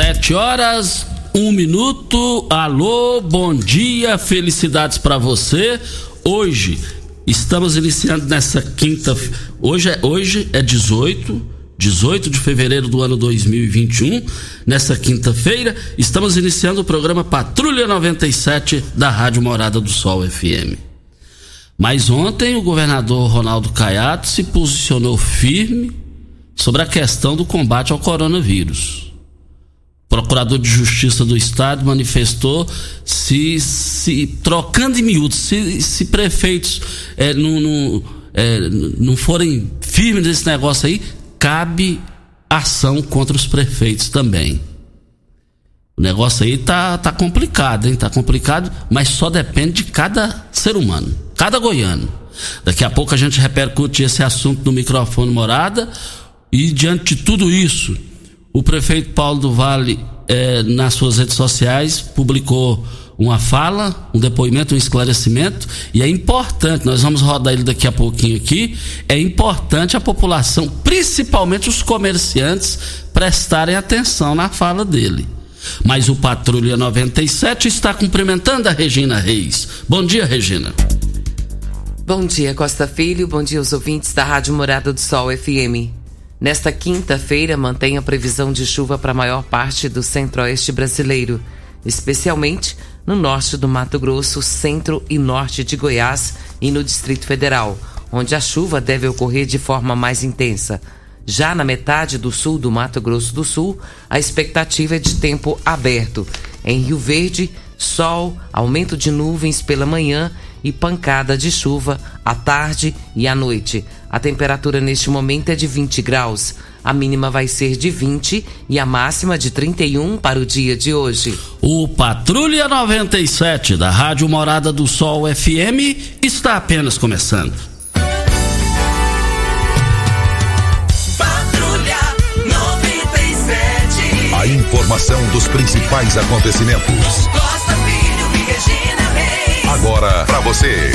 Sete horas, um minuto. Alô, bom dia, felicidades para você. Hoje estamos iniciando nessa quinta. Hoje é, hoje é 18, 18 de fevereiro do ano 2021. Nessa quinta-feira, estamos iniciando o programa Patrulha 97 da Rádio Morada do Sol FM. Mas ontem o governador Ronaldo Caiado se posicionou firme sobre a questão do combate ao coronavírus. Procurador de Justiça do Estado manifestou se, se trocando em miúdos, se, se prefeitos é, não, não, é, não forem firmes nesse negócio aí, cabe ação contra os prefeitos também. O negócio aí tá, tá complicado, hein? Tá complicado, mas só depende de cada ser humano, cada goiano. Daqui a pouco a gente repercute esse assunto no microfone morada. E diante de tudo isso, o prefeito Paulo do Vale, eh, nas suas redes sociais, publicou uma fala, um depoimento, um esclarecimento, e é importante, nós vamos rodar ele daqui a pouquinho aqui, é importante a população, principalmente os comerciantes, prestarem atenção na fala dele. Mas o Patrulha 97 está cumprimentando a Regina Reis. Bom dia, Regina. Bom dia, Costa Filho. Bom dia aos ouvintes da Rádio Morada do Sol FM. Nesta quinta-feira, mantém a previsão de chuva para a maior parte do centro-oeste brasileiro, especialmente no norte do Mato Grosso, centro e norte de Goiás e no Distrito Federal, onde a chuva deve ocorrer de forma mais intensa. Já na metade do sul do Mato Grosso do Sul, a expectativa é de tempo aberto. Em Rio Verde, sol, aumento de nuvens pela manhã e pancada de chuva à tarde e à noite. A temperatura neste momento é de 20 graus. A mínima vai ser de 20 e a máxima de 31 para o dia de hoje. O Patrulha 97 da Rádio Morada do Sol FM está apenas começando. Patrulha 97. A informação dos principais acontecimentos. Costa Filho e Regina Reis. Agora para você.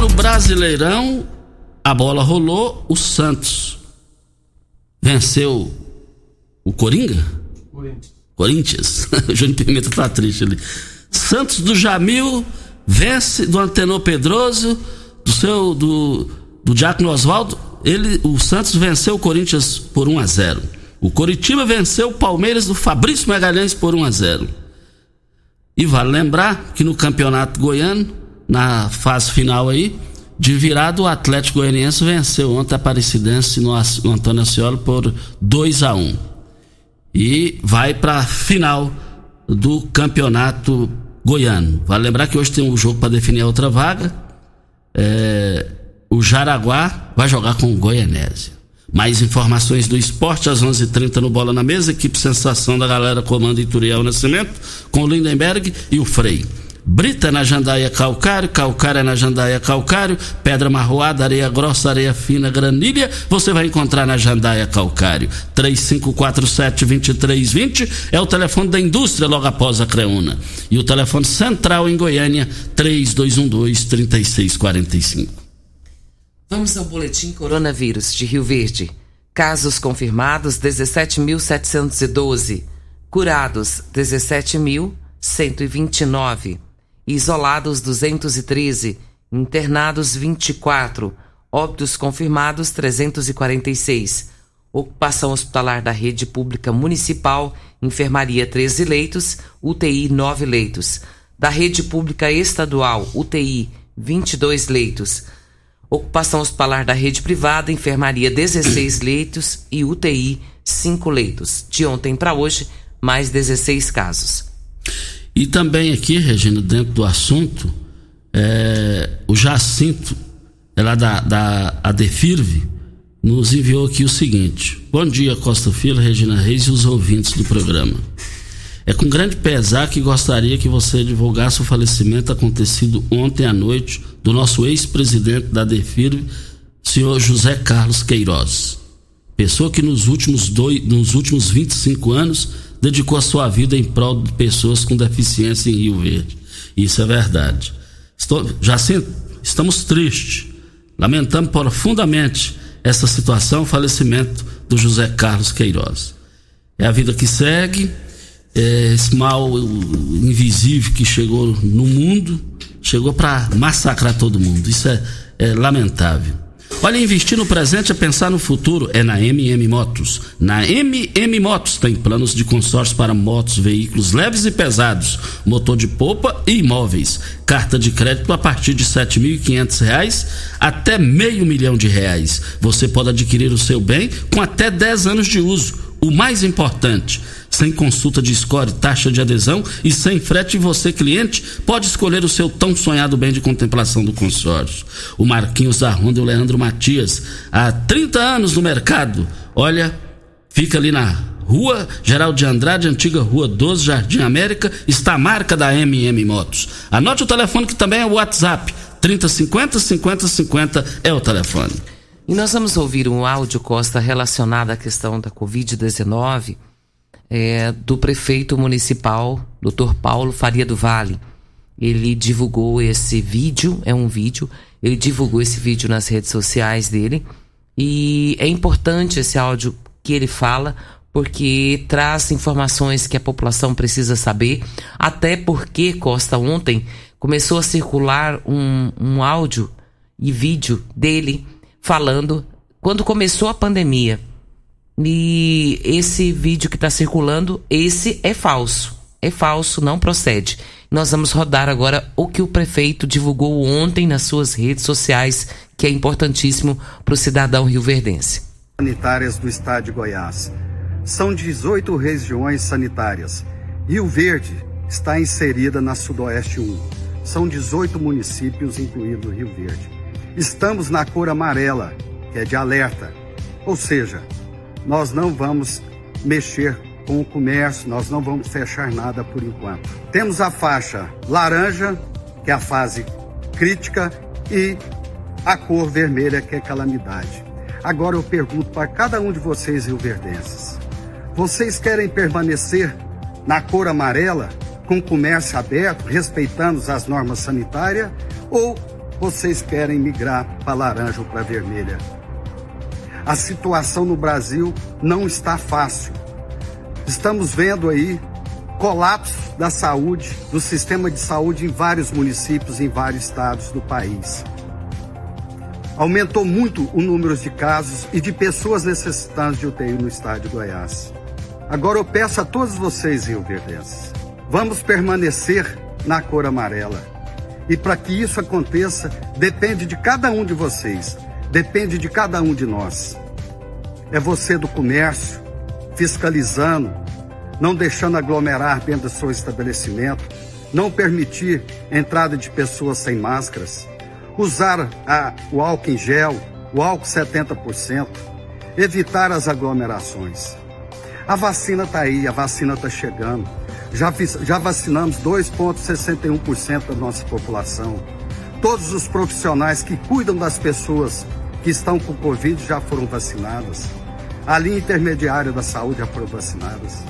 No Brasileirão, a bola rolou, o Santos venceu o Coringa? Corinthians. o Júnior Pimenta tá triste ali. Santos do Jamil vence do Antenor Pedroso, do seu do do Diácono Oswaldo, ele o Santos venceu o Corinthians por 1 a 0. O Coritiba venceu o Palmeiras do Fabrício Magalhães por 1 a 0. E vale lembrar que no Campeonato Goiano, na fase final aí, de virado o Atlético Goianiense venceu ontem a Aparecidense no, Antônio Ascioli por 2 a 1 e vai para a final do campeonato goiano. Vale lembrar que hoje tem um jogo para definir a outra vaga. É, o Jaraguá vai jogar com o Goianésia. Mais informações do esporte às 11:30 h 30 no Bola na Mesa. Equipe Sensação da galera comanda Ituriel Nascimento com o Lindenberg e o Frei. Brita na Jandaia Calcário, Calcária na Jandaia Calcário, Pedra Marroada, Areia Grossa, Areia Fina, Granilha, você vai encontrar na Jandaia Calcário. 3547-2320 é o telefone da indústria logo após a Creuna. E o telefone central em Goiânia, 3212-3645. Vamos ao boletim coronavírus de Rio Verde. Casos confirmados 17.712. Curados 17.129 isolados 213, internados 24, óbitos confirmados 346. Ocupação hospitalar da rede pública municipal, enfermaria 13 leitos, UTI 9 leitos. Da rede pública estadual, UTI 22 leitos. Ocupação hospitalar da rede privada, enfermaria 16 leitos e UTI 5 leitos. De ontem para hoje, mais 16 casos. E também aqui, Regina, dentro do assunto, é, o Jacinto, é lá da, da Adefirve, nos enviou aqui o seguinte: Bom dia, Costa Filho, Regina Reis e os ouvintes do programa. É com grande pesar que gostaria que você divulgasse o falecimento acontecido ontem à noite do nosso ex-presidente da Adefirve, senhor José Carlos Queiroz. Pessoa que nos últimos, dois, nos últimos 25 anos dedicou a sua vida em prol de pessoas com deficiência em Rio Verde. Isso é verdade. Estou, já estamos tristes, lamentamos profundamente essa situação, o falecimento do José Carlos Queiroz. É a vida que segue, é esse mal invisível que chegou no mundo, chegou para massacrar todo mundo. Isso é, é lamentável. Olha, investir no presente é pensar no futuro. É na MM Motos. Na MM Motos tem planos de consórcio para motos, veículos leves e pesados, motor de popa e imóveis. Carta de crédito a partir de R$ 7.500 até meio milhão de reais. Você pode adquirir o seu bem com até 10 anos de uso. O mais importante sem consulta de score, taxa de adesão e sem frete, você, cliente, pode escolher o seu tão sonhado bem de contemplação do consórcio. O Marquinhos da Ronda e o Leandro Matias, há 30 anos no mercado. Olha, fica ali na Rua Geraldo de Andrade, antiga Rua 12, Jardim América, está a marca da MM Motos. Anote o telefone que também é o WhatsApp. 3050 5050 é o telefone. E nós vamos ouvir um áudio, Costa, relacionado à questão da Covid-19 é, do prefeito municipal, Dr. Paulo Faria do Vale. Ele divulgou esse vídeo, é um vídeo, ele divulgou esse vídeo nas redes sociais dele. E é importante esse áudio que ele fala, porque traz informações que a população precisa saber. Até porque, Costa, ontem começou a circular um, um áudio e vídeo dele falando quando começou a pandemia e esse vídeo que está circulando, esse é falso. É falso, não procede. Nós vamos rodar agora o que o prefeito divulgou ontem nas suas redes sociais, que é importantíssimo para o cidadão rioverdense. Sanitárias do estado de Goiás. São 18 regiões sanitárias. Rio Verde está inserida na Sudoeste 1. São 18 municípios, incluindo Rio Verde. Estamos na cor amarela, que é de alerta. Ou seja, nós não vamos mexer com o comércio, nós não vamos fechar nada por enquanto. Temos a faixa laranja, que é a fase crítica, e a cor vermelha, que é calamidade. Agora eu pergunto para cada um de vocês rioverdenses: vocês querem permanecer na cor amarela, com comércio aberto, respeitando as normas sanitárias, ou vocês querem migrar para laranja ou para vermelha? a situação no Brasil não está fácil. Estamos vendo aí colapso da saúde, do sistema de saúde em vários municípios, em vários estados do país. Aumentou muito o número de casos e de pessoas necessitando de UTI no estado de Goiás. Agora eu peço a todos vocês, Rio Verdenses, vamos permanecer na cor amarela. E para que isso aconteça, depende de cada um de vocês depende de cada um de nós. É você do comércio, fiscalizando, não deixando aglomerar dentro do seu estabelecimento, não permitir entrada de pessoas sem máscaras, usar a, o álcool em gel, o álcool 70%, evitar as aglomerações. A vacina está aí, a vacina está chegando. Já, já vacinamos 2,61% da nossa população. Todos os profissionais que cuidam das pessoas que estão com Covid já foram vacinadas. A linha intermediária da saúde já foram vacinadas.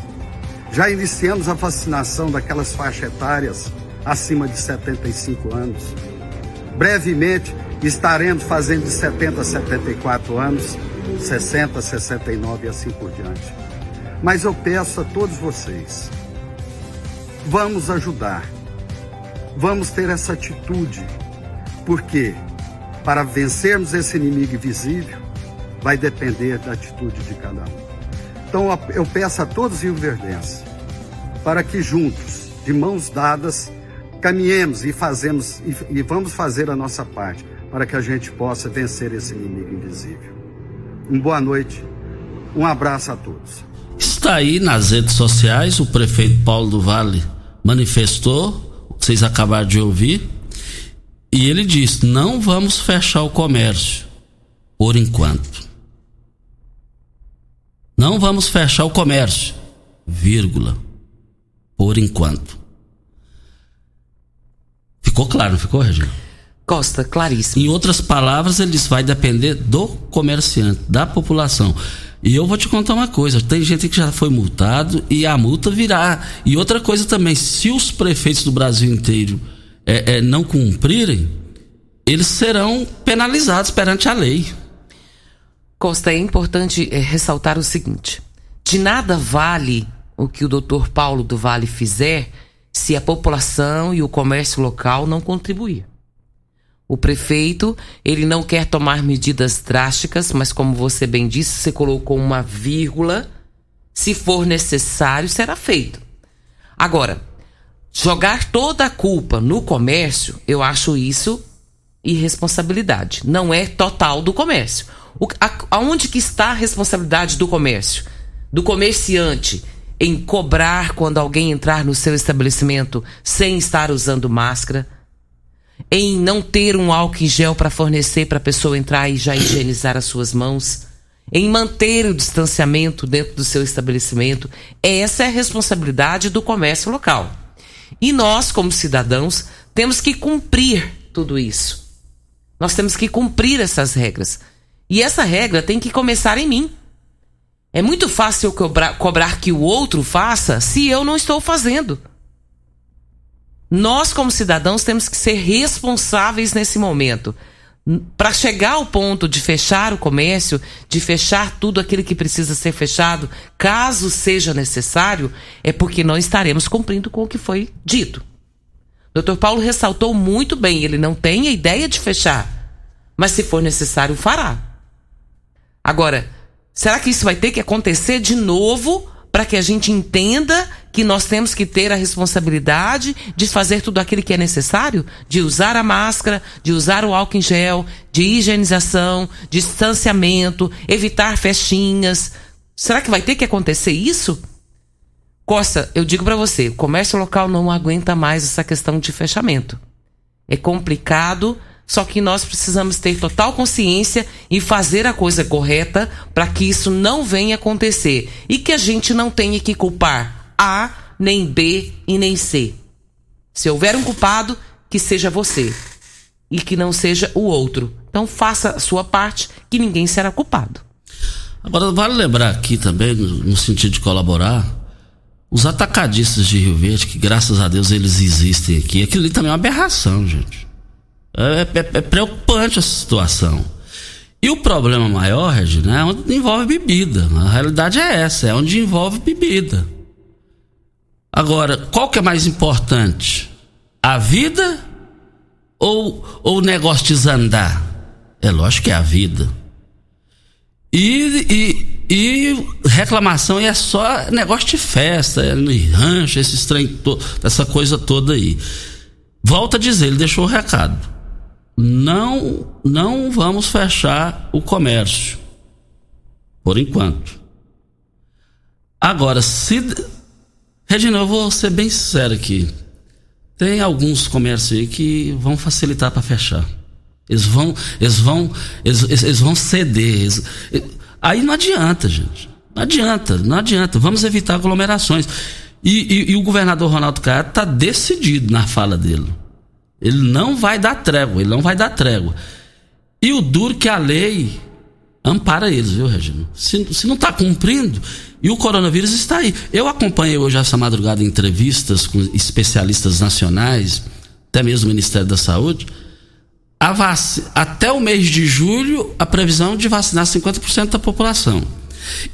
Já iniciamos a vacinação daquelas faixas etárias acima de 75 anos. Brevemente estaremos fazendo de 70 a 74 anos, 60 a 69 e assim por diante. Mas eu peço a todos vocês, vamos ajudar, vamos ter essa atitude, porque para vencermos esse inimigo invisível, vai depender da atitude de cada um. Então eu peço a todos os rioverdenses para que juntos, de mãos dadas, caminhemos e fazemos e, vamos fazer a nossa parte para que a gente possa vencer esse inimigo invisível. Uma boa noite, um abraço a todos. Está aí nas redes sociais o prefeito Paulo do Vale manifestou, vocês acabaram de ouvir, e ele disse: não vamos fechar o comércio por enquanto. Não vamos fechar o comércio, vírgula, por enquanto. Ficou claro, não ficou, Regina? Costa, claríssimo. Em outras palavras, ele disse, vai depender do comerciante, da população. E eu vou te contar uma coisa: tem gente que já foi multado e a multa virá. E outra coisa também: se os prefeitos do Brasil inteiro é, é, não cumprirem, eles serão penalizados perante a lei. Costa, é importante é, ressaltar o seguinte: de nada vale o que o doutor Paulo do Vale fizer se a população e o comércio local não contribuir. O prefeito, ele não quer tomar medidas drásticas, mas como você bem disse, você colocou uma vírgula. Se for necessário, será feito. Agora, jogar toda a culpa no comércio, eu acho isso irresponsabilidade. Não é total do comércio. O, a, aonde que está a responsabilidade do comércio? Do comerciante em cobrar quando alguém entrar no seu estabelecimento sem estar usando máscara? Em não ter um álcool em gel para fornecer para a pessoa entrar e já higienizar as suas mãos? Em manter o distanciamento dentro do seu estabelecimento? Essa é a responsabilidade do comércio local. E nós, como cidadãos, temos que cumprir tudo isso. Nós temos que cumprir essas regras. E essa regra tem que começar em mim. É muito fácil cobrar, cobrar que o outro faça se eu não estou fazendo. Nós, como cidadãos, temos que ser responsáveis nesse momento. Para chegar ao ponto de fechar o comércio, de fechar tudo aquilo que precisa ser fechado, caso seja necessário, é porque não estaremos cumprindo com o que foi dito. Dr. Paulo ressaltou muito bem, ele não tem a ideia de fechar, mas se for necessário, fará. Agora, será que isso vai ter que acontecer de novo para que a gente entenda que nós temos que ter a responsabilidade de fazer tudo aquilo que é necessário? De usar a máscara, de usar o álcool em gel, de higienização, distanciamento, evitar festinhas. Será que vai ter que acontecer isso? Costa, eu digo para você, o comércio local não aguenta mais essa questão de fechamento. É complicado só que nós precisamos ter total consciência e fazer a coisa correta para que isso não venha acontecer e que a gente não tenha que culpar A, nem B e nem C. Se houver um culpado, que seja você e que não seja o outro. Então faça a sua parte, que ninguém será culpado. Agora vale lembrar aqui também, no sentido de colaborar, os atacadistas de Rio Verde, que graças a Deus eles existem aqui, aquilo ali também é uma aberração, gente. É, é, é preocupante essa situação. E o problema maior, Regina, é onde envolve bebida. A realidade é essa, é onde envolve bebida. Agora, qual que é mais importante? A vida ou, ou o negócio desandar? É lógico que é a vida. E, e, e reclamação é só negócio de festa, é no rancho, esse estranho, essa coisa toda aí. Volta a dizer, ele deixou o recado não, não vamos fechar o comércio. Por enquanto. Agora, se. Regina, eu vou ser bem sincero aqui. Tem alguns comércios aí que vão facilitar para fechar. Eles vão, eles vão, eles, eles vão ceder. Eles, aí não adianta, gente. Não adianta, não adianta. Vamos evitar aglomerações. E, e, e o governador Ronaldo Caiado está decidido na fala dele. Ele não vai dar trégua, ele não vai dar trégua. E o duro que a lei ampara eles, viu, Regina? Se, se não está cumprindo, e o coronavírus está aí. Eu acompanhei hoje essa madrugada entrevistas com especialistas nacionais, até mesmo o Ministério da Saúde. Vac... Até o mês de julho, a previsão de vacinar 50% da população.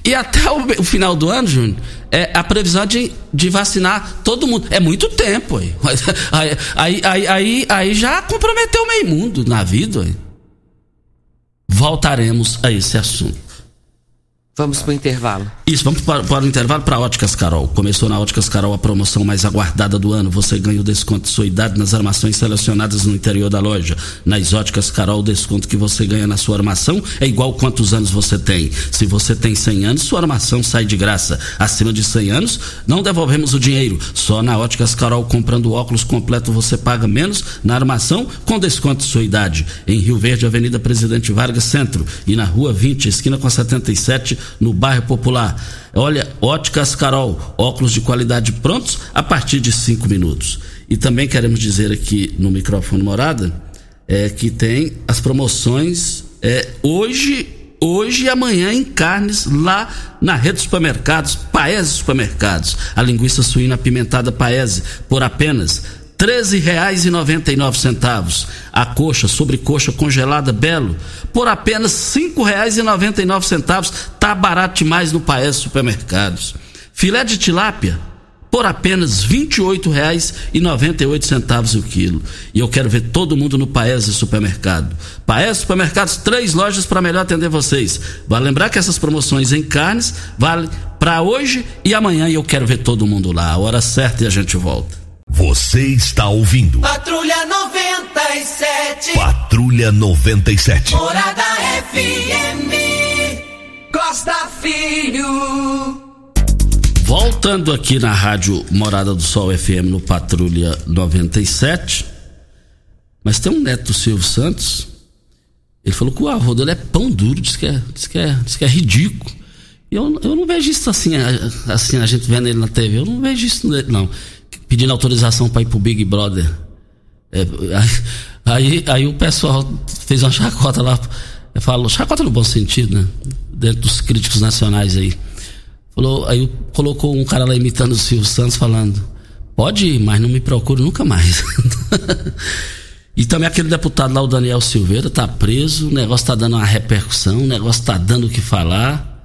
E até o, o, final do ano, Júnior, é a previsão de, de vacinar todo mundo. É muito tempo aí. Aí, aí, aí, aí já comprometeu o meio mundo na vida. Aí. Voltaremos a esse assunto. Vamos para o intervalo. Isso, vamos para, o intervalo para Óticas Carol. Começou na Óticas Carol a promoção mais aguardada do ano. Você ganha o desconto de sua idade nas armações selecionadas no interior da loja. Nas Óticas Carol, o desconto que você ganha na sua armação é igual quantos anos você tem. Se você tem 100 anos, sua armação sai de graça. Acima de 100 anos, não devolvemos o dinheiro. Só na Óticas Carol, comprando óculos completo, você paga menos na armação com desconto de sua idade. Em Rio Verde, Avenida Presidente Vargas Centro e na Rua 20, esquina com a 77 no bairro Popular. Olha, Óticas Carol, óculos de qualidade prontos a partir de cinco minutos. E também queremos dizer aqui no microfone morada é, que tem as promoções é, hoje, hoje e amanhã em carnes lá na rede de supermercados, Paese Supermercados. A linguiça suína apimentada Paese por apenas R$ centavos A coxa, sobrecoxa congelada Belo, por apenas R$ centavos Tá barato demais no Paes Supermercados. Filé de tilápia, por apenas R$ 28,98 o quilo. E eu quero ver todo mundo no Paese Supermercado. Paese Supermercados, três lojas para melhor atender vocês. Vale lembrar que essas promoções em carnes vale para hoje e amanhã e eu quero ver todo mundo lá. A hora certa e a gente volta. Você está ouvindo. Patrulha 97. Patrulha 97. Morada FM. Costa Filho. Voltando aqui na rádio Morada do Sol FM no Patrulha 97. Mas tem um neto do Silvio Santos. Ele falou que o avô dele é pão duro, diz que é, diz que é, diz que é ridículo. Eu, eu não vejo isso assim, assim, a gente vendo ele na TV. Eu não vejo isso nele, não pedindo autorização para ir pro Big Brother. É, aí, aí o pessoal fez uma chacota lá, falou, chacota no bom sentido, né? Dentro dos críticos nacionais aí. Falou, aí colocou um cara lá imitando o Silvio Santos falando, pode ir, mas não me procure nunca mais. e também aquele deputado lá, o Daniel Silveira, tá preso, o negócio tá dando uma repercussão, o negócio tá dando o que falar.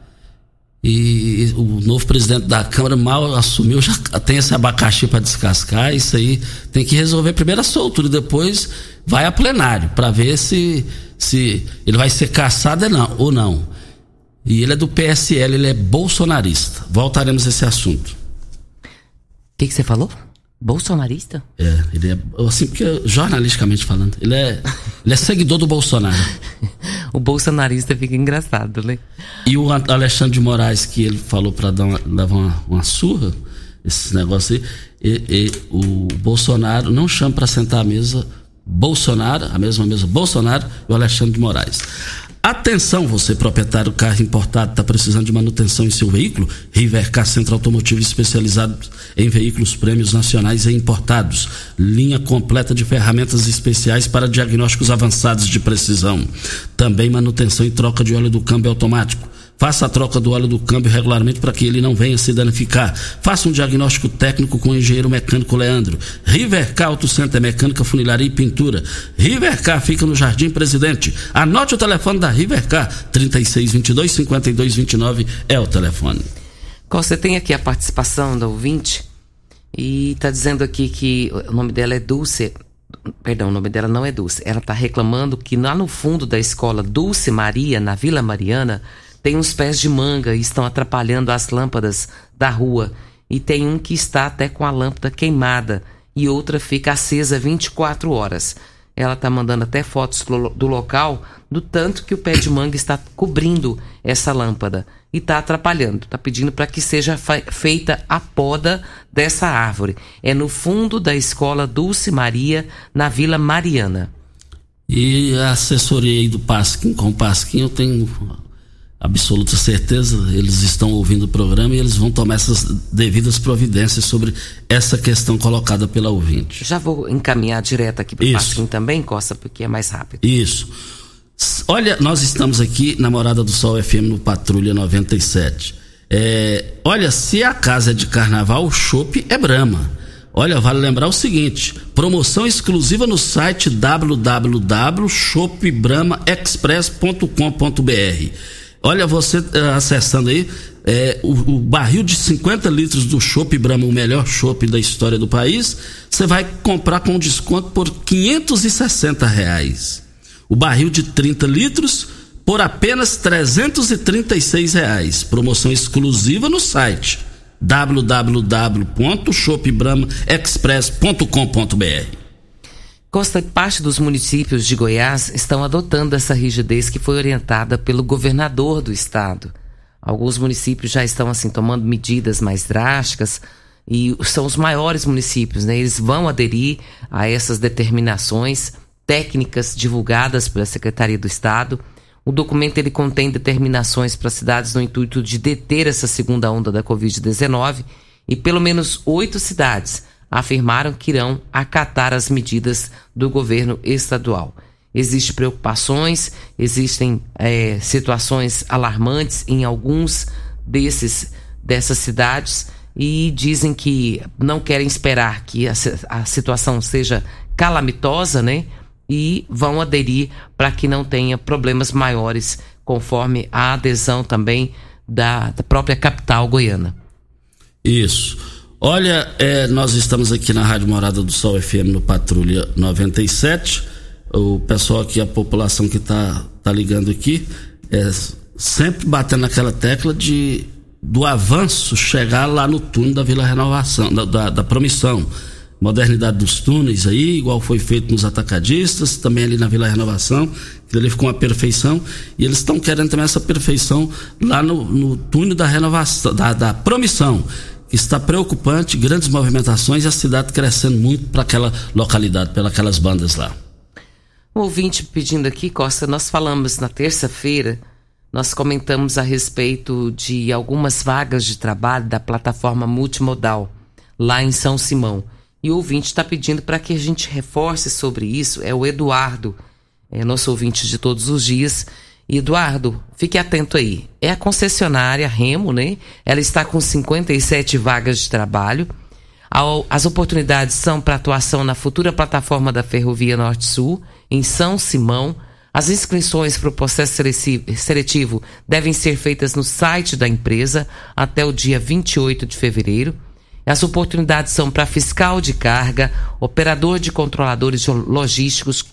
E o novo presidente da Câmara mal assumiu, já tem esse abacaxi para descascar. Isso aí tem que resolver primeiro a soltura, depois vai a plenário para ver se, se ele vai ser caçado ou não. E ele é do PSL, ele é bolsonarista. Voltaremos a esse assunto. O que, que você falou? Bolsonarista? É, ele é. Assim, porque jornalisticamente falando, ele é, ele é seguidor do Bolsonaro. o bolsonarista fica engraçado, né? E o Alexandre de Moraes, que ele falou para dar uma, levar uma, uma surra, esse negócio aí, e, e, o Bolsonaro não chama para sentar à mesa Bolsonaro, a mesma mesa Bolsonaro e o Alexandre de Moraes. Atenção, você proprietário do carro importado, está precisando de manutenção em seu veículo? Rivercar Centro Automotivo especializado em veículos prêmios nacionais e importados. Linha completa de ferramentas especiais para diagnósticos avançados de precisão. Também manutenção e troca de óleo do câmbio automático Faça a troca do óleo do câmbio regularmente para que ele não venha se danificar. Faça um diagnóstico técnico com o engenheiro mecânico Leandro. Rivercar Auto Center Mecânica, Funilaria e Pintura. Rivercar fica no Jardim Presidente. Anote o telefone da Rivercar. 3622-5229 é o telefone. Você tem aqui a participação da ouvinte e está dizendo aqui que o nome dela é Dulce. Perdão, o nome dela não é Dulce. Ela está reclamando que lá no fundo da escola Dulce Maria, na Vila Mariana, tem uns pés de manga e estão atrapalhando as lâmpadas da rua. E tem um que está até com a lâmpada queimada e outra fica acesa 24 horas. Ela está mandando até fotos do local do tanto que o pé de manga está cobrindo essa lâmpada e está atrapalhando. Está pedindo para que seja feita a poda dessa árvore. É no fundo da escola Dulce Maria, na Vila Mariana. E a assessoria aí do Pasquim, com o Pasquim, eu tenho absoluta certeza, eles estão ouvindo o programa e eles vão tomar essas devidas providências sobre essa questão colocada pela ouvinte. Já vou encaminhar direto aqui para o Pasquim também, Costa, porque é mais rápido. Isso. Olha, nós estamos aqui na Morada do Sol FM no Patrulha 97. É, olha, se a casa é de carnaval, o chopp é Brama. Olha, vale lembrar o seguinte: promoção exclusiva no site www.shopbramaexpress.com.br. Olha, você uh, acessando aí, é, o, o, barril de 50 litros do Chopp Brahma, o melhor chopp da história do país, você vai comprar com desconto por 560 reais. O barril de 30 litros por apenas 336 reais. Promoção exclusiva no site www.shopbramaexpress.com.br. Costa, parte dos municípios de Goiás estão adotando essa rigidez que foi orientada pelo governador do estado. Alguns municípios já estão assim tomando medidas mais drásticas e são os maiores municípios, né? Eles vão aderir a essas determinações técnicas divulgadas pela Secretaria do Estado. O documento ele contém determinações para cidades no intuito de deter essa segunda onda da Covid-19 e pelo menos oito cidades afirmaram que irão acatar as medidas do governo estadual. Existem preocupações, existem é, situações alarmantes em alguns desses dessas cidades e dizem que não querem esperar que a, a situação seja calamitosa, né? E vão aderir para que não tenha problemas maiores, conforme a adesão também da, da própria capital goiana. Isso. Olha, é, nós estamos aqui na Rádio Morada do Sol FM no Patrulha 97. O pessoal aqui, a população que está tá ligando aqui, é, sempre batendo naquela tecla de do avanço chegar lá no túnel da Vila Renovação, da, da, da promissão. Modernidade dos túneis aí, igual foi feito nos atacadistas, também ali na Vila Renovação, que ali ficou uma perfeição. E eles estão querendo também essa perfeição lá no, no túnel da renovação, da, da promissão está preocupante, grandes movimentações e a cidade crescendo muito para aquela localidade, pelas bandas lá. Um ouvinte pedindo aqui, Costa, nós falamos na terça-feira, nós comentamos a respeito de algumas vagas de trabalho da plataforma multimodal lá em São Simão. E o ouvinte está pedindo para que a gente reforce sobre isso, é o Eduardo, é nosso ouvinte de todos os dias Eduardo, fique atento aí. É a concessionária Remo, né? Ela está com 57 vagas de trabalho. As oportunidades são para atuação na futura plataforma da Ferrovia Norte-Sul, em São Simão. As inscrições para o processo seletivo devem ser feitas no site da empresa até o dia 28 de fevereiro. As oportunidades são para fiscal de carga, operador de controladores logísticos,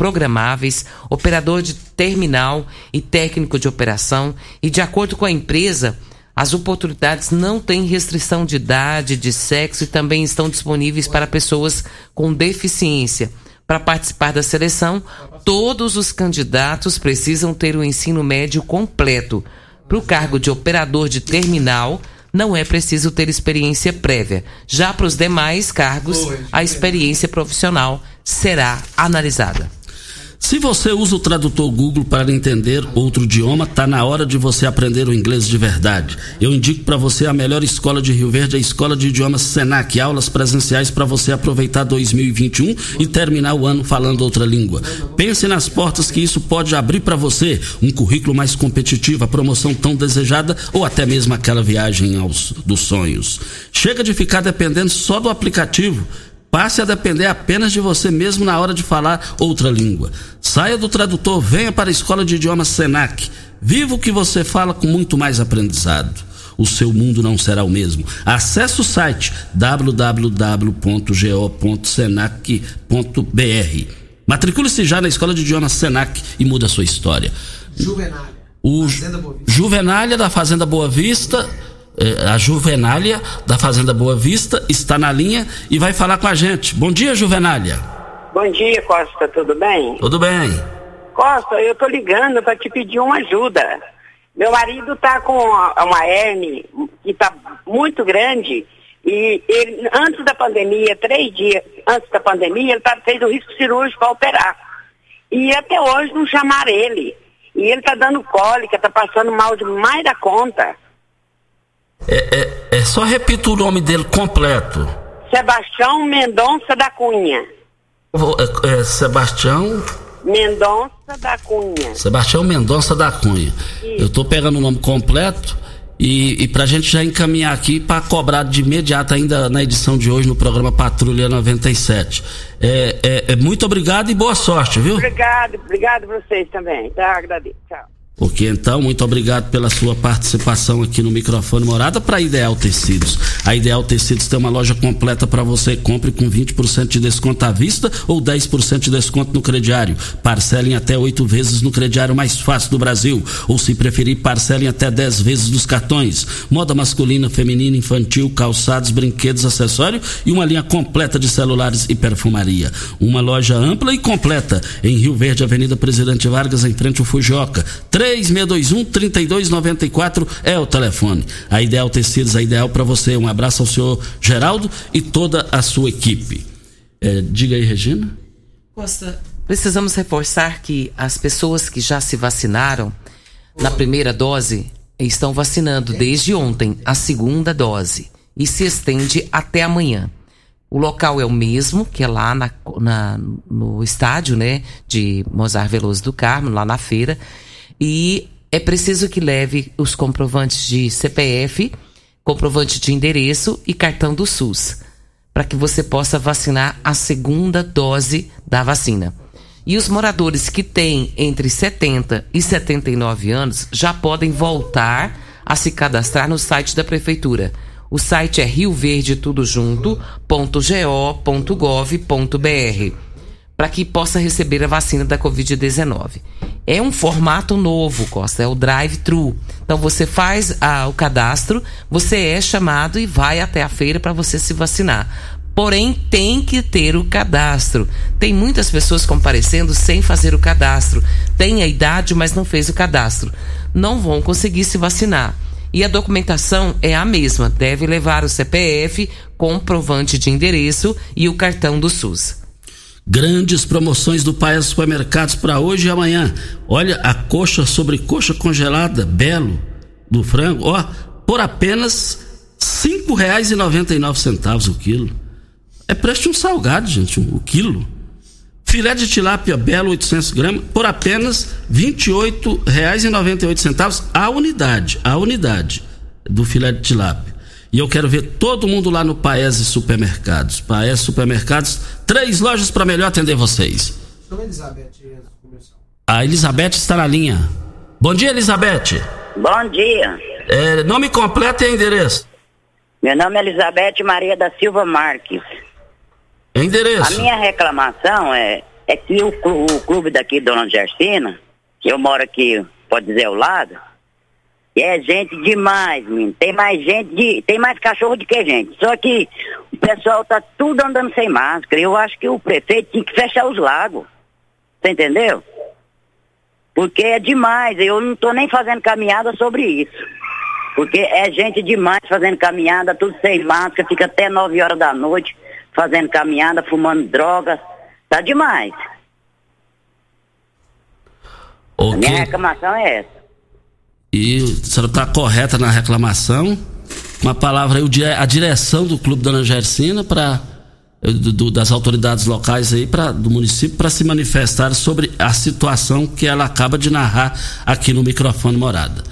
programáveis, operador de terminal e técnico de operação, e de acordo com a empresa, as oportunidades não têm restrição de idade, de sexo e também estão disponíveis para pessoas com deficiência. Para participar da seleção, todos os candidatos precisam ter o ensino médio completo. Para o cargo de operador de terminal, não é preciso ter experiência prévia. Já para os demais cargos, a experiência profissional será analisada. Se você usa o tradutor Google para entender outro idioma, tá na hora de você aprender o inglês de verdade. Eu indico para você a melhor escola de Rio Verde, a Escola de Idiomas Senac, aulas presenciais para você aproveitar 2021 e terminar o ano falando outra língua. Pense nas portas que isso pode abrir para você, um currículo mais competitivo, a promoção tão desejada ou até mesmo aquela viagem aos dos sonhos. Chega de ficar dependendo só do aplicativo. Passe a depender apenas de você mesmo na hora de falar outra língua. Saia do tradutor, venha para a escola de idiomas Senac. Viva o que você fala com muito mais aprendizado. O seu mundo não será o mesmo. Acesse o site www.go.senac.br. Matricule-se já na escola de idiomas Senac e muda a sua história. Juvenália. O Juvenália da Fazenda Boa Vista é, a Juvenália da Fazenda Boa Vista está na linha e vai falar com a gente. Bom dia, Juvenália. Bom dia, Costa, tudo bem? Tudo bem. Costa, eu tô ligando para te pedir uma ajuda. Meu marido tá com uma hernia que tá muito grande e ele, antes da pandemia, três dias antes da pandemia, ele tá, fez o risco cirúrgico para operar. E até hoje não chamaram ele. E ele tá dando cólica, tá passando mal demais da conta. É, é, é só repita o nome dele completo. Sebastião Mendonça da Cunha. É, é Sebastião. Mendonça da Cunha. Sebastião Mendonça da Cunha. Eu tô pegando o nome completo e, e pra gente já encaminhar aqui para cobrar de imediato ainda na edição de hoje no programa Patrulha 97. É, é, é, muito obrigado e boa sorte, viu? Obrigado, obrigado vocês também. Tá, agradeço. Tchau. Ok, então, muito obrigado pela sua participação aqui no microfone Morada para Ideal Tecidos. A Ideal Tecidos tem uma loja completa para você. Compre com 20% de desconto à vista ou 10% de desconto no crediário. Parcelem até oito vezes no crediário mais fácil do Brasil. Ou, se preferir, parcelem até 10 vezes nos cartões. Moda masculina, feminina, infantil, calçados, brinquedos, acessórios e uma linha completa de celulares e perfumaria. Uma loja ampla e completa em Rio Verde, Avenida Presidente Vargas, em frente ao Fujoca. 3621-3294 é o telefone. A Ideal Tecidos, a ideal para você. Um abraço ao senhor Geraldo e toda a sua equipe. É, diga aí, Regina. Costa, precisamos reforçar que as pessoas que já se vacinaram na primeira dose estão vacinando desde ontem a segunda dose e se estende até amanhã. O local é o mesmo, que é lá na, na- no estádio, né, de Mozart Veloso do Carmo, lá na feira. E é preciso que leve os comprovantes de CPF, comprovante de endereço e cartão do SUS, para que você possa vacinar a segunda dose da vacina. E os moradores que têm entre 70 e 79 anos já podem voltar a se cadastrar no site da prefeitura. O site é rioverde.tudojunto.go.gov.br para que possa receber a vacina da Covid-19. É um formato novo, Costa, é o drive-thru. Então você faz ah, o cadastro, você é chamado e vai até a feira para você se vacinar. Porém, tem que ter o cadastro. Tem muitas pessoas comparecendo sem fazer o cadastro. Tem a idade, mas não fez o cadastro. Não vão conseguir se vacinar. E a documentação é a mesma. Deve levar o CPF, comprovante de endereço e o cartão do SUS. Grandes promoções do Paes Supermercados para hoje e amanhã. Olha a coxa sobre coxa congelada, belo, do frango, ó, por apenas R$ 5,99 o quilo. É preço de um salgado, gente, um- o quilo. Filé de tilápia belo, 800 gramas, por apenas R$ 28,98 a unidade, a unidade do filé de tilápia. E eu quero ver todo mundo lá no Paese Supermercados. Paese Supermercados, três lojas para melhor atender vocês. A Elizabeth está na linha. Bom dia, Elizabeth. Bom dia. É, nome completo e endereço. Meu nome é Elizabeth Maria da Silva Marques. A Endereço. minha reclamação é, é que o, o clube daqui, Dona Gersina, que eu moro aqui, pode dizer, ao lado, é gente demais, menino. Tem mais gente, de, tem mais cachorro do que gente. Só que o pessoal tá tudo andando sem máscara. Eu acho que o prefeito tinha que fechar os lagos. Você entendeu? Porque é demais. Eu não tô nem fazendo caminhada sobre isso. Porque é gente demais fazendo caminhada, tudo sem máscara, fica até 9 horas da noite fazendo caminhada, fumando drogas. Tá demais. A Ok. minha reclamação é essa. E a senhora está correta na reclamação. Uma palavra aí, a direção do Clube Dona Gersina para das autoridades locais aí para do município para se manifestar sobre a situação que ela acaba de narrar aqui no microfone morada.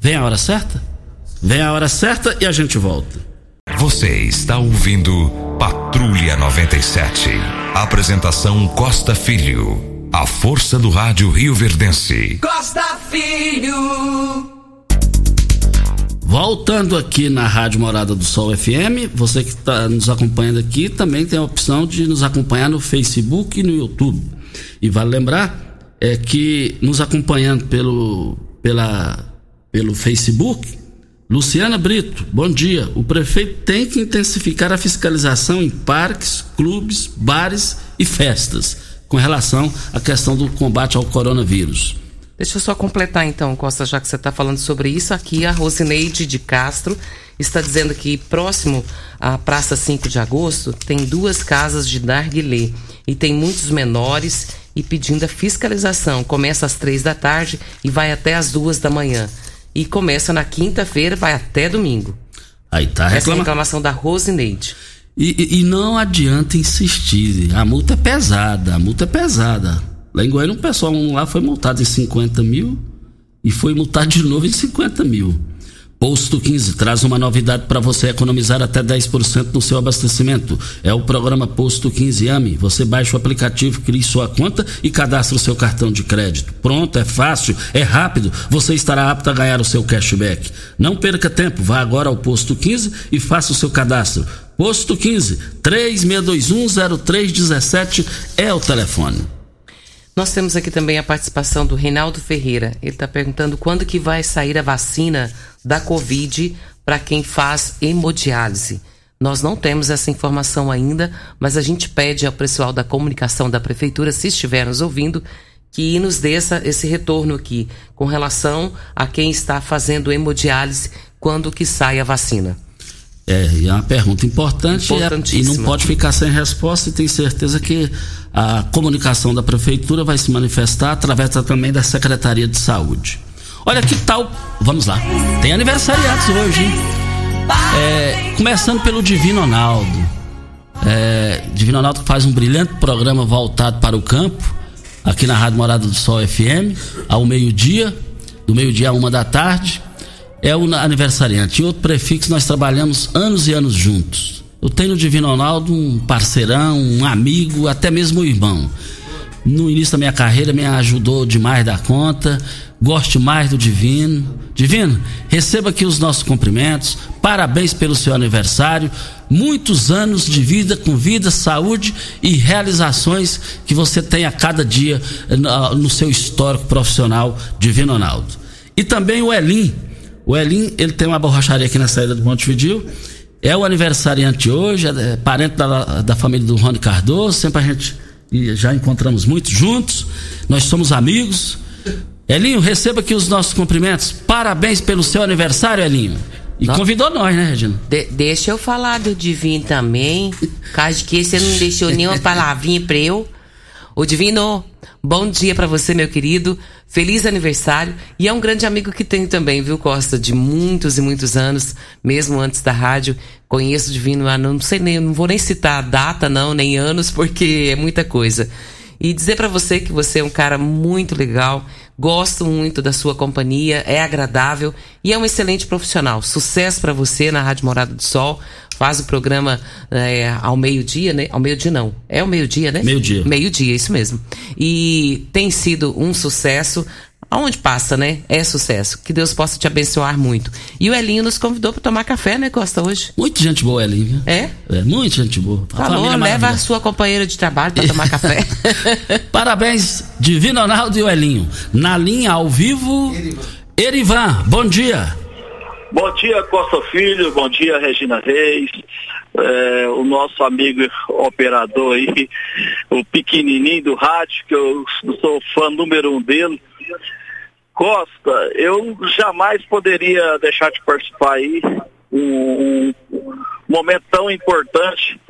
Vem a hora certa? Vem a hora certa e a gente volta. Você está ouvindo Patrulha 97. Apresentação Costa Filho. A força do rádio Rio Verdense. Costa Filho. Voltando aqui na Rádio Morada do Sol FM, você que está nos acompanhando aqui também tem a opção de nos acompanhar no Facebook e no YouTube. E vale lembrar é que nos acompanhando pelo, pela, pelo Facebook, Luciana Brito, bom dia. O prefeito tem que intensificar a fiscalização em parques, clubes, bares e festas com relação à questão do combate ao coronavírus. Deixa eu só completar então, Costa, já que você está falando sobre isso. Aqui a Rosineide de Castro está dizendo que próximo à Praça 5 de Agosto tem duas casas de narguilé e tem muitos menores e pedindo a fiscalização. Começa às três da tarde e vai até às duas da manhã. E começa na quinta-feira, vai até domingo. Aí tá Essa é a reclamação da Rosineide. E, e- não adianta insistir. A multa é pesada, a multa é pesada. Lá em Goiânia, um pessoal um lá foi multado em 50 mil e foi multado de novo em 50 mil. Posto 15 traz uma novidade para você economizar até 10% no seu abastecimento. É o programa Posto 15 AME. Você baixa o aplicativo, cria sua conta e cadastra o seu cartão de crédito. Pronto, é fácil, é rápido. Você estará apto a ganhar o seu cashback. Não perca tempo, vá agora ao Posto 15 e faça o seu cadastro. Posto 15 36210317 é o telefone. Nós temos aqui também a participação do Reinaldo Ferreira. Ele está perguntando quando que vai sair a vacina da Covid para quem faz hemodiálise. Nós não temos essa informação ainda, mas a gente pede ao pessoal da comunicação da prefeitura, se estiver nos ouvindo, que nos dê essa, esse retorno aqui com relação a quem está fazendo hemodiálise quando que sai a vacina. É, e é uma pergunta importante e- e Importantíssima. não pode ficar sem resposta e tenho certeza que a comunicação da prefeitura vai se manifestar através também da Secretaria de Saúde. Olha que tal, vamos lá, tem aniversariados hoje, hein? É, começando pelo Divino Ronaldo. É, Divino Ronaldo faz um brilhante programa voltado para o campo, aqui na Rádio Morada do Sol FM, ao meio-dia, do meio-dia a uma da tarde. É o aniversariante. Em outro prefixo, nós trabalhamos anos e anos juntos. Eu tenho no Divino Ronaldo um parceirão, um amigo, até mesmo um irmão. No início da minha carreira, me ajudou demais da conta. Gosto mais do Divino. Divino, receba aqui os nossos cumprimentos. Parabéns pelo seu aniversário. Muitos anos de vida com vida, saúde e realizações que você tem a cada dia eh, no seu histórico profissional, Divino Ronaldo. E também o Elim. O Elim, ele tem uma borracharia aqui na saída do Montevidil. É o aniversariante hoje, é parente da, da família do Rony Cardoso. Sempre a gente já encontramos muito juntos. Nós somos amigos. Elinho, receba aqui os nossos cumprimentos. Parabéns pelo seu aniversário, Elinho. E Não. convidou nós, né, Regina? De- deixa eu falar do Divino também. Caso que você não deixou nenhuma palavrinha pra eu. O Divino, bom dia pra você, meu querido. Feliz aniversário. E é um grande amigo que tenho também, viu, Costa? De muitos e muitos anos, mesmo antes da rádio. Conheço o Divino, ah, não sei nem, não vou nem citar a data, não, nem anos, porque é muita coisa. E dizer pra você que você é um cara muito legal, gosto muito da sua companhia, é agradável e é um excelente profissional. Sucesso pra você na Rádio Morada do Sol. Faz o programa é, ao meio-dia, né? Ao meio-dia não. É ao meio-dia, né? Meio-dia. Meio-dia, isso mesmo. E tem sido um sucesso. Aonde passa, né? É sucesso. Que Deus possa te abençoar muito. E o Elinho nos convidou para tomar café, né, Costa, hoje? Muita gente boa, Elinho. viu? É? É, muita gente boa. A Falou, família é leva a sua companheira de trabalho para tomar café. Parabéns, Divino Ronaldo e o Elinho. Na linha ao vivo, Erivan, bom dia. Bom dia, Costa Filho. Bom dia, Regina Reis. É, o nosso amigo operador aí, o pequenininho do rádio, que eu sou fã número um dele. Costa, eu jamais poderia deixar de participar aí. Um, um momento tão importante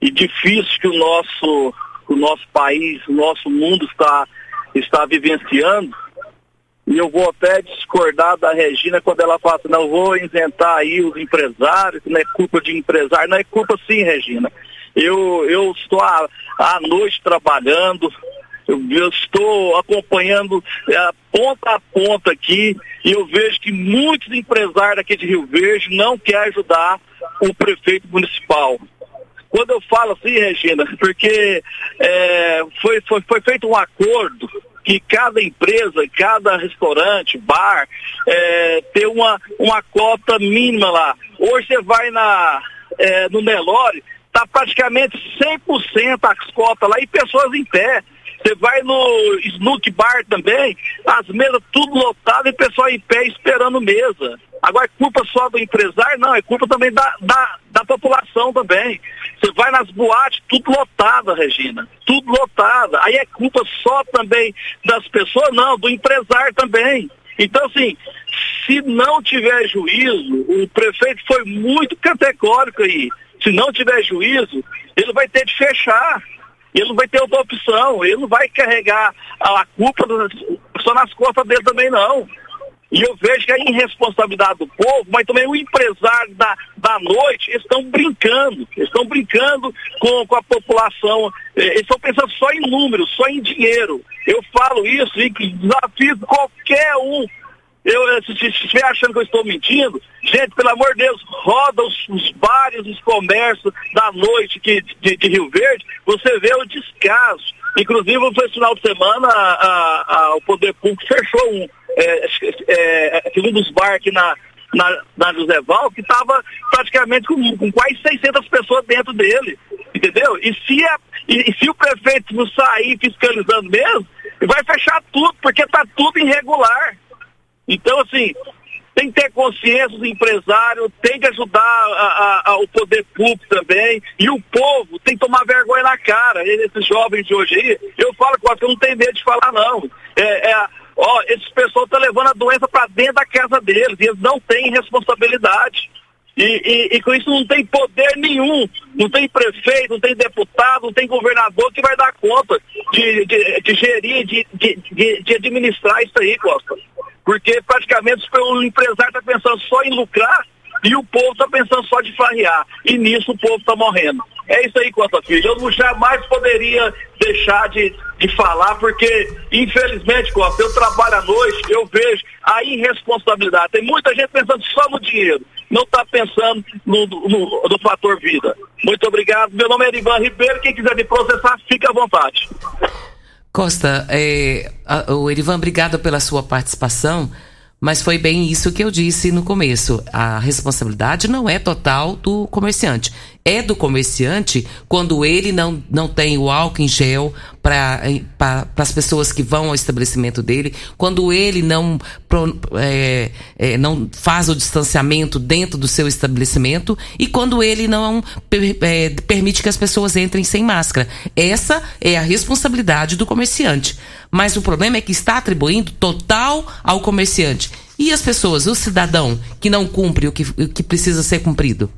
e difícil que o nosso, o nosso país, o nosso mundo está, está vivenciando. E eu vou até discordar da Regina quando ela fala assim, não vou isentar aí os empresários, não é culpa de empresário, não é culpa sim, Regina. Eu, eu estou à, à noite trabalhando, eu, eu estou acompanhando é, ponta a ponta aqui e eu vejo que muitos empresários aqui de Rio Verde não querem ajudar o prefeito municipal. Quando eu falo assim, Regina, porque é, foi, foi, foi feito um acordo que cada empresa, cada restaurante, bar, é, tem uma, uma cota mínima lá. Hoje você vai na, é, no Nelore, tá praticamente 100% as cotas lá e pessoas em pé. Você vai no Snook Bar também, as mesas tudo lotadas e pessoal em pé esperando mesa. Agora é culpa só do empresário? Não, é culpa também da, da, da população também. Você vai nas boates, tudo lotada, Regina. Tudo lotada. Aí é culpa só também das pessoas? Não, do empresário também. Então, assim, se não tiver juízo, o prefeito foi muito categórico aí. Se não tiver juízo, ele vai ter de fechar. Ele não vai ter outra opção, ele não vai carregar a, culpa só nas costas dele também não. E eu vejo que a irresponsabilidade do povo, mas também o empresário da, da noite, estão brincando, estão brincando com, com a população, eh, eles estão pensando só em números, só em dinheiro. Eu falo isso e desafio qualquer um eu, se, estiver achando que eu estou mentindo, gente, pelo amor de Deus, roda os, os bares, os comércios da noite que, de, de, Rio Verde, você vê o descaso. Inclusive, no final de semana, a, a, o Poder Público fechou um, é, é, é, um dos bares aqui na, na, na José Val, que estava praticamente com, com, quase 600 pessoas dentro dele, entendeu? E se, a, e, e se o prefeito não sair fiscalizando mesmo, vai fechar tudo, porque está tudo irregular. Então, assim, tem que ter consciência os empresários, tem que ajudar a, a, a, o poder público também, e o povo tem que tomar vergonha na cara. Esses jovens de hoje aí, eu falo com você, não tem medo de falar, não. É, é, ó, esses pessoas estão levando a doença para dentro da casa deles, e eles não têm responsabilidade. E, e, e, com isso não tem poder nenhum, não tem prefeito, não tem deputado, não tem governador que vai dar conta de, de, de gerir, de, de, de administrar isso aí, Costa. Porque praticamente o empresário está pensando só em lucrar e o povo está pensando só de farrear. E nisso o povo está morrendo. É isso aí, Costa Filho. Eu jamais poderia deixar de, de falar, porque, infelizmente, Costa, eu trabalho à noite, eu vejo a irresponsabilidade. Tem muita gente pensando só no dinheiro, não está pensando no, no, no, fator vida. Muito obrigado. Meu nome é Erivan Ribeiro. Quem quiser me processar, fique à vontade. Costa, é, o Erivan, obrigado pela sua participação. Mas foi bem isso que eu disse no começo. A responsabilidade não é total do comerciante. É do comerciante quando ele não, não tem o álcool em gel para as pessoas que vão ao estabelecimento dele, quando ele não, é, é, não faz o distanciamento dentro do seu estabelecimento e quando ele não é, permite que as pessoas entrem sem máscara. Essa é a responsabilidade do comerciante. Mas o problema é que está atribuindo total ao comerciante. E as pessoas, o cidadão que não cumpre o que, o que precisa ser cumprido?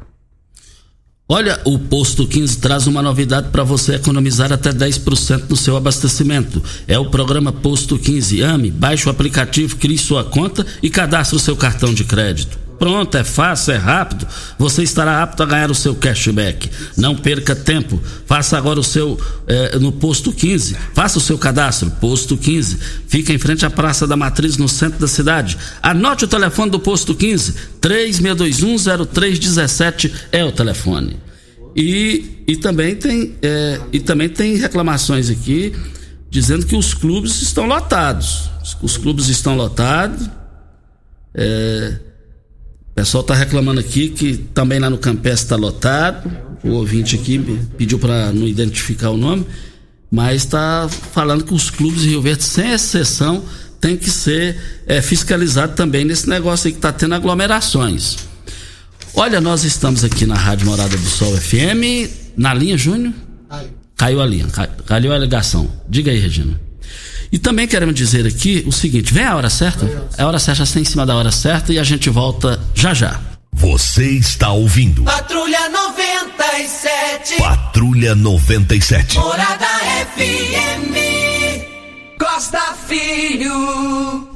Olha, o Posto 15 traz uma novidade para você economizar até 10% no seu abastecimento. É o programa Posto 15 Ame. Baixe o aplicativo, crie sua conta e cadastre o seu cartão de crédito. Pronto, é fácil, é rápido. Você estará apto a ganhar o seu cashback. Não perca tempo. Faça agora o seu eh, no posto 15. Faça o seu cadastro. Posto 15. Fica em frente à Praça da Matriz, no centro da cidade. Anote o telefone do posto 15. 36210317 é o telefone. E, e, também tem, eh, e também tem reclamações aqui dizendo que os clubes estão lotados. Os clubes estão lotados. É, pessoal está reclamando aqui que também lá no Campestre está lotado. O ouvinte aqui pediu para não identificar o nome, mas está falando que os clubes de Rio Verde, sem exceção, tem que ser é, fiscalizado também nesse negócio aí que está tendo aglomerações. Olha, nós estamos aqui na Rádio Morada do Sol FM, na linha Júnior. Caiu a linha, caiu a ligação. Diga aí, Regina. E também queremos dizer aqui o seguinte: vem a hora certa? É a hora certa, já está em cima da hora certa e a gente volta já já. Você está ouvindo. Patrulha 97. Patrulha 97. Morada FM. Costa Filho.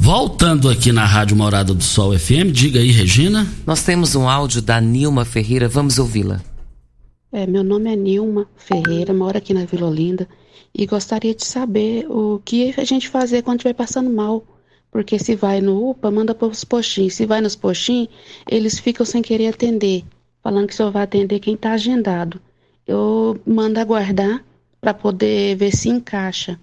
Voltando aqui na Rádio Morada do Sol FM, diga aí, Regina. Nós temos um áudio da Nilma Ferreira, vamos ouvi-la. É, meu nome é Nilma Ferreira, moro aqui na Vila Olinda e gostaria de saber o que a gente fazer quando estiver passando mal. Porque se vai no UPA, manda para os postinhos. Se vai nos postinhos, eles ficam sem querer atender, falando que só vai atender quem está agendado. Eu mando aguardar para poder ver se encaixa.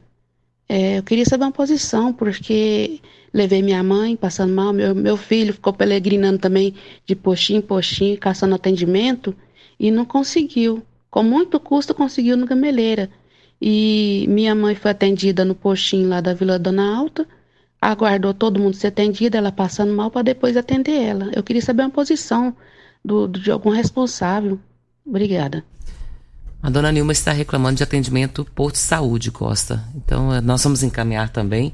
É, eu queria saber uma posição, porque levei minha mãe passando mal, meu, meu filho ficou peregrinando também de postinho em postinho, caçando atendimento, e não conseguiu. Com muito custo conseguiu no Gameleira. E minha mãe foi atendida no postinho lá da Vila Dona Alta, aguardou todo mundo ser atendido, ela passando mal para depois atender ela. Eu queria saber uma posição do, do, de algum responsável. Obrigada. A dona Nilma está reclamando de atendimento por saúde, Costa. Então, eh, nós vamos encaminhar também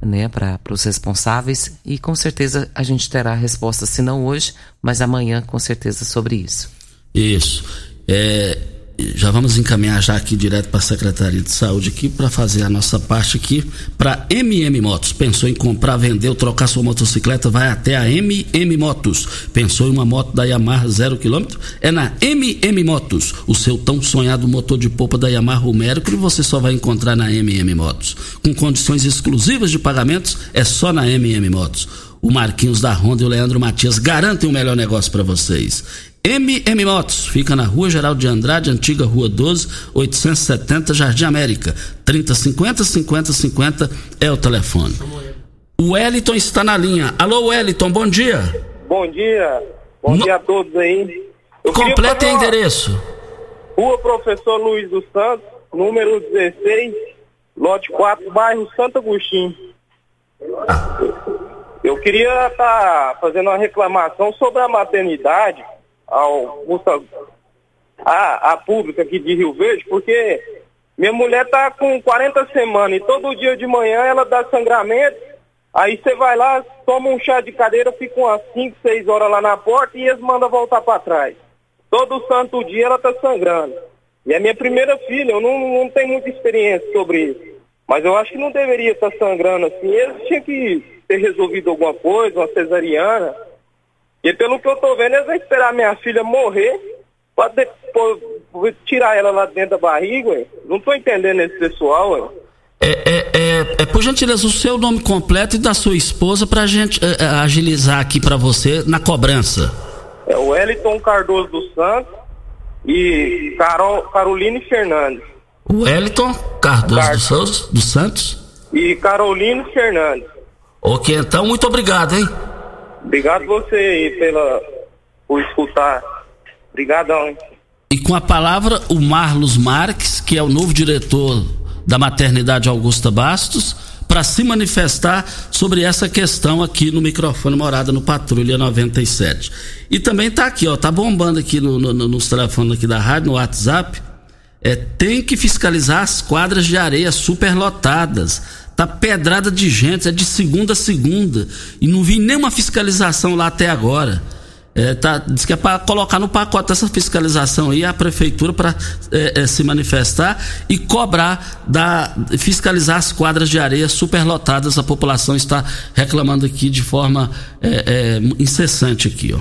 né, para os responsáveis e com certeza a gente terá a resposta, se não hoje, mas amanhã, com certeza, sobre isso. Isso. É, já vamos encaminhar já aqui direto para a Secretaria de Saúde aqui para fazer a nossa parte aqui para MM Motos. Pensou em comprar, vender ou trocar sua motocicleta? Vai até a MM Motos. Pensou em uma moto da Yamaha zero quilômetro? É na MM Motos. O seu tão sonhado motor de polpa da Yamaha o Mercury você só vai encontrar na MM Motos. Com condições exclusivas de pagamentos é só na MM Motos. O Marquinhos da Honda e o Leandro Matias garantem o melhor negócio para vocês. MM Motos, fica na Rua Geral de Andrade, antiga Rua 12, 870, Jardim América. 3050 5050 é o telefone. O Wellington está na linha. Alô, Wellington, bom dia. Bom dia. Bom no... dia a todos aí. Eu Completa o endereço. Rua Professor Luiz dos Santos, número 16, lote 4, bairro Santo Agostinho. Ah. Eu queria estar tá fazendo uma reclamação sobre a maternidade ao a, a pública aqui de Rio Verde, porque minha mulher está com 40 semanas e todo dia de manhã ela dá sangramento, aí você vai lá, toma um chá de cadeira, fica umas 5, 6 horas lá na porta e eles mandam voltar para trás. Todo santo dia ela está sangrando. E é minha primeira filha, eu não, não tenho muita experiência sobre isso. Mas eu acho que não deveria estar tá sangrando assim. Eles tinham que ter resolvido alguma coisa, uma cesariana e pelo que eu tô vendo, eles vão esperar minha filha morrer pra depois, tirar ela lá dentro da barriga, ué. Não tô entendendo esse pessoal, ué. É, é, é, é, por gentileza, o seu nome completo e da sua esposa pra gente é, é agilizar aqui pra você na cobrança. É o Wellington Cardoso dos Santos e Carol, Caroline Fernandes. O Wellington Cardoso dos, Santos, dos Santos? E Caroline Fernandes. Ok, então muito obrigado, hein? Obrigado você aí pela, por escutar. Obrigadão. E com a palavra o Marlos Marques, que é o novo diretor da maternidade Augusta Bastos, para se manifestar sobre essa questão aqui no microfone Morada no Patrulha 97. E também tá aqui, ó, tá bombando aqui no, no, nos telefones aqui da rádio, no WhatsApp. É, tem que fiscalizar as quadras de areia superlotadas Tá pedrada de gente, é de segunda a segunda. E não vi nenhuma fiscalização lá até agora. É, tá, diz que é para colocar no pacote essa fiscalização aí a prefeitura para é, é, se manifestar e cobrar da fiscalizar as quadras de areia superlotadas. A população está reclamando aqui de forma é, é, incessante aqui, ó.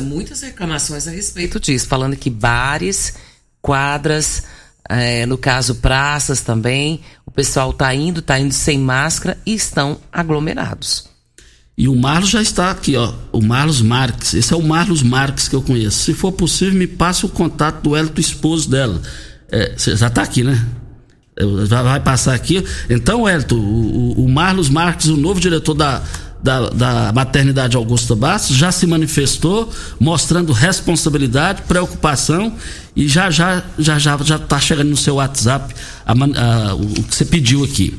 Muitas reclamações a respeito disso, falando que bares, quadras é, no caso praças também, o pessoal está indo, está indo sem máscara e estão aglomerados. E o Marlos já está aqui, ó. O Marlos Marques. Esse é o Marlos Marques que eu conheço. Se for possível, me passe o contato do Elton, esposo dela. É, você já está aqui, né? Já vai passar aqui. Então, Elton, o, o Marlos Marques, o novo diretor da, da, da maternidade Augusta Bastos já se manifestou, mostrando responsabilidade, preocupação e já já já já já está chegando no seu WhatsApp a, a, o, que você pediu aqui.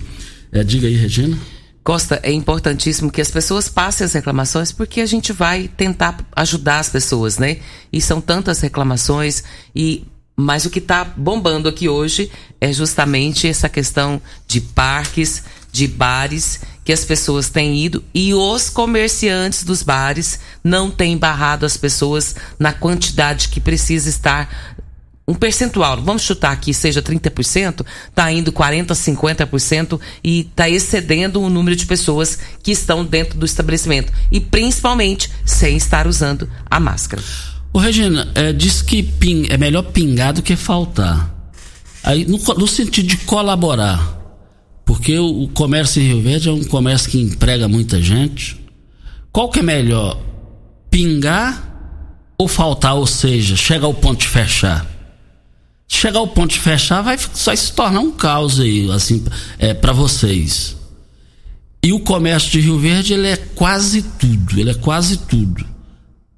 É, diga aí, Regina. Costa, é importantíssimo que as pessoas passem as reclamações porque a gente vai tentar ajudar as pessoas, né? E são tantas reclamações e mas o que está bombando aqui hoje é justamente essa questão de parques, de bares que as pessoas têm ido e os comerciantes dos bares não têm barrado as pessoas na quantidade que precisa estar um percentual, vamos chutar aqui, seja 30%, está indo 40%, 50% e está excedendo o número de pessoas que estão dentro do estabelecimento. E principalmente sem estar usando a máscara. Ô Regina, é, diz que ping, é melhor pingar do que faltar. Aí, no, no sentido de colaborar. Porque o, comércio em Rio Verde é um comércio que emprega muita gente. Qual que é melhor? Pingar ou faltar? Ou seja, chegar ao ponto de fechar? Chegar ao ponto de fechar vai só se tornar um caos aí, assim, é, para vocês. E o comércio de Rio Verde, ele é quase tudo, ele é quase tudo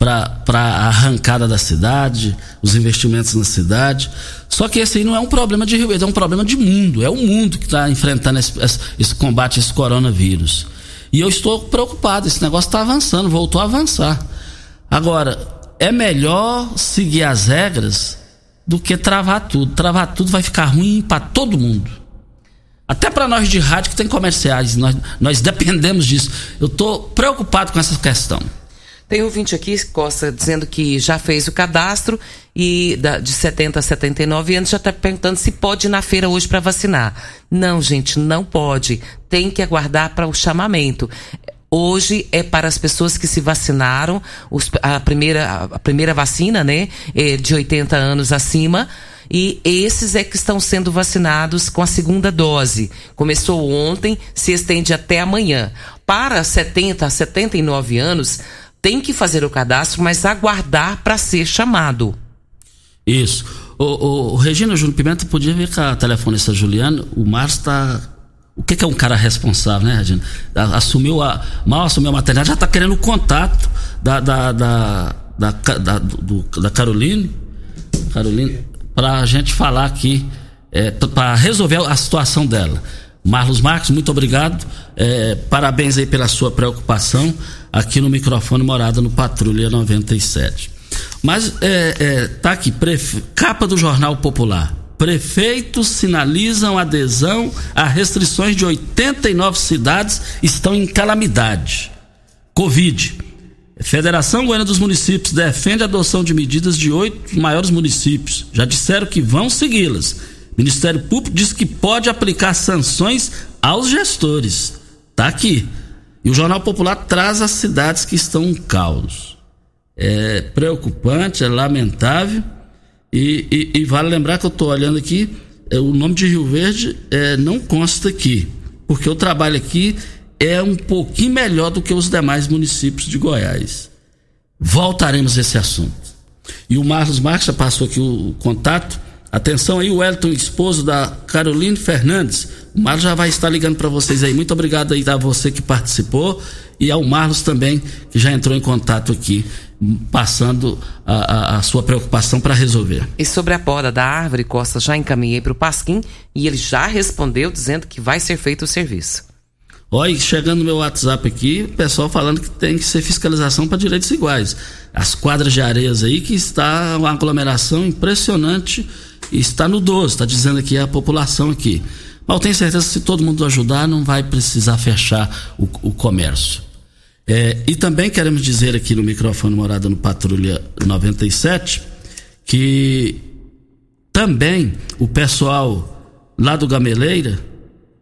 para a arrancada da cidade, os investimentos na cidade. Só que esse aí não é um problema de Rio Verde, é um problema de mundo. É o mundo que está enfrentando esse, esse, combate a esse coronavírus. E eu estou preocupado, esse negócio está avançando, voltou a avançar. Agora, é melhor seguir as regras do que travar tudo. Travar tudo vai ficar ruim para todo mundo. Até para nós de rádio que tem comerciais, nós, nós dependemos disso. Eu estou preocupado com essa questão. Tem ouvinte aqui, Costa, dizendo que já fez o cadastro e de 70 a 79 anos já está perguntando se pode ir na feira hoje para vacinar. Não, gente, não pode. Tem que aguardar para o chamamento. Hoje é para as pessoas que se vacinaram, os, a, primeira, a primeira vacina, né, é de 80 anos acima e esses é que estão sendo vacinados com a segunda dose. Começou ontem, se estende até amanhã. Para 70 a 79 anos, tem que fazer o cadastro, mas aguardar para ser chamado. Isso. O, o, Regina Júnior Pimenta podia ver com a telefonista Juliana. O Márcio está. O que, que, é um cara responsável, né, Regina? Assumiu a. Mal assumiu a maternidade, já está querendo o contato da, da, da, da, da, do, da Caroline. Caroline, a gente falar aqui, é, para resolver a situação dela. Marlos Marques, muito obrigado. É, parabéns aí pela sua preocupação aqui no microfone Morada no Patrulha 97. Mas é, é, tá aqui, prefe... capa do Jornal Popular. Prefeitos sinalizam adesão a restrições de 89 cidades estão em calamidade. Covid. Federação Goiana dos Municípios defende a adoção de medidas de oito maiores municípios. Já disseram que vão segui-las. Ministério Público diz que pode aplicar sanções aos gestores. Tá aqui. E o Jornal Popular traz as cidades que estão em caos. É preocupante, é lamentável. E, e, e vale lembrar que eu estou olhando aqui, é, o nome de Rio Verde é, não consta aqui, porque o trabalho aqui é um pouquinho melhor do que os demais municípios de Goiás. Voltaremos a esse assunto. E o Marcos Marques já passou aqui o, o contato Atenção aí, o Elton, esposo da Caroline Fernandes. O Marlos já vai estar ligando para vocês aí. Muito obrigado aí a você que participou e ao Marlos também, que já entrou em contato aqui, passando a, a, a sua preocupação para resolver. E sobre a poda da árvore, Costa, já encaminhei para o Pasquim e ele já respondeu dizendo que vai ser feito o serviço. Olha, chegando no meu WhatsApp aqui, o pessoal falando que tem que ser fiscalização para direitos iguais. As quadras de areias aí que está uma aglomeração impressionante está no 12, está dizendo aqui a população aqui. Mas eu tenho certeza que se todo mundo ajudar, não vai precisar fechar o, o comércio. É, e também queremos dizer aqui no microfone Morada no Patrulha 97 que também o pessoal lá do Gameleira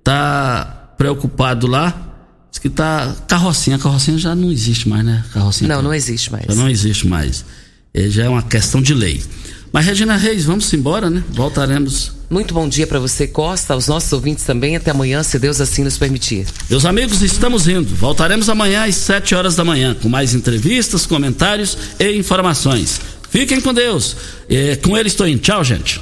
tá preocupado lá. Diz que tá carrocinha, a carrocinha já não existe mais, né? Carrocinha não, não existe mais. Já não existe mais. É, já é uma questão de lei. Mas Regina Reis, vamos embora, né? Voltaremos. Muito bom dia para você, Costa, aos nossos ouvintes também. Até amanhã, se Deus assim nos permitir. Meus amigos, estamos indo. Voltaremos amanhã às 7 horas da manhã com mais entrevistas, comentários e informações. Fiquem com Deus. É, com ele estou indo. Tchau, gente.